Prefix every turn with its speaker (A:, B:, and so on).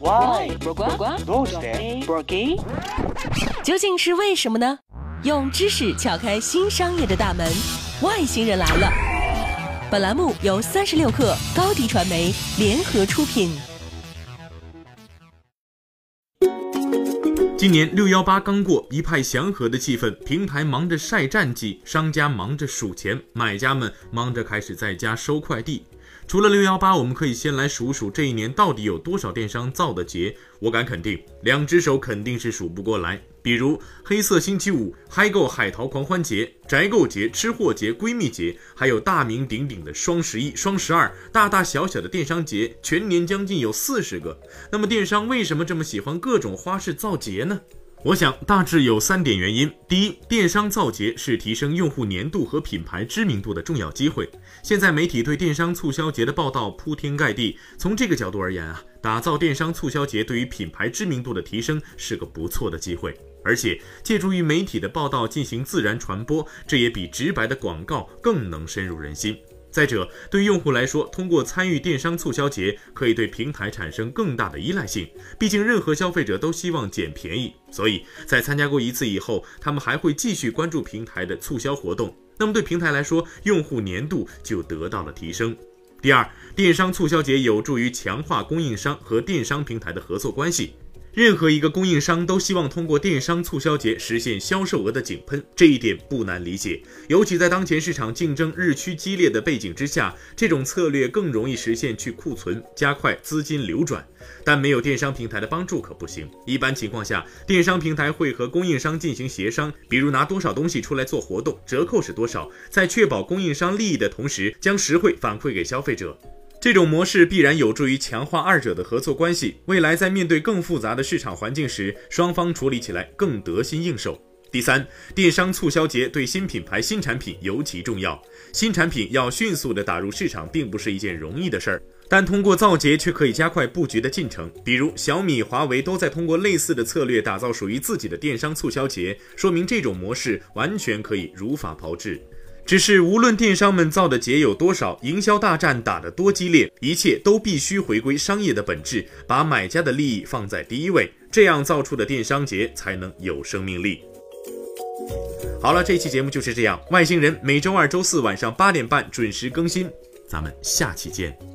A: Why？どうして
B: 究竟是为什么呢？用知识撬开新商业的大门，外星人来了。本栏目由三十六克高低传媒联合出品。
C: 今年六幺八刚过，一派祥和的气氛，平台忙着晒战绩，商家忙着数钱，买家们忙着开始在家收快递。 除了六幺八，我们可以先来数数这一年到底有多少电商造的节。我敢肯定，两只手肯定是数不过来。比如黑色星期五、嗨购海淘狂欢节、宅购节、吃货节、闺蜜节，还有大名鼎鼎的双十一、双十二，大大小小的电商节，全年将近有四十个。那么电商为什么这么喜欢各种花式造节呢？我想大致有三点原因。第一，电商造节是提升用户粘度和品牌知名度的重要机会。现在媒体对电商促销节的报道铺天盖地，从这个角度而言啊，打造电商促销节对于品牌知名度的提升是个不错的机会。而且借助于媒体的报道进行自然传播，这也比直白的广告更能深入人心。再者，对用户来说，通过参与电商促销节，可以对平台产生更大的依赖性。毕竟，任何消费者都希望捡便宜，所以在参加过一次以后，他们还会继续关注平台的促销活动。那么，对平台来说，用户粘度就得到了提升。第二，电商促销节有助于强化供应商和电商平台的合作关系。任何一个供应商都希望通过电商促销节实现销售额的井喷，这一点不难理解。尤其在当前市场竞争日趋激烈的背景之下，这种策略更容易实现去库存，加快资金流转。但没有电商平台的帮助可不行。一般情况下，电商平台会和供应商进行协商，比如拿多少东西出来做活动，折扣是多少，在确保供应商利益的同时，将实惠反馈给消费者。这种模式必然有助于强化二者的合作关系，未来在面对更复杂的市场环境时，双方处理起来更得心应手。第三，电商促销节对新品牌、新产品尤其重要。新产品要迅速的打入市场，并不是一件容易的事儿，但通过造节却可以加快布局的进程。比如小米、华为都在通过类似的策略打造属于自己的电商促销节，说明这种模式完全可以如法炮制。只是无论电商们造的节有多少，营销大战打得多激烈，一切都必须回归商业的本质，把买家的利益放在第一位，这样造出的电商节才能有生命力。好了，这期节目就是这样，外星人每周二、周四晚上八点半准时更新，咱们下期见。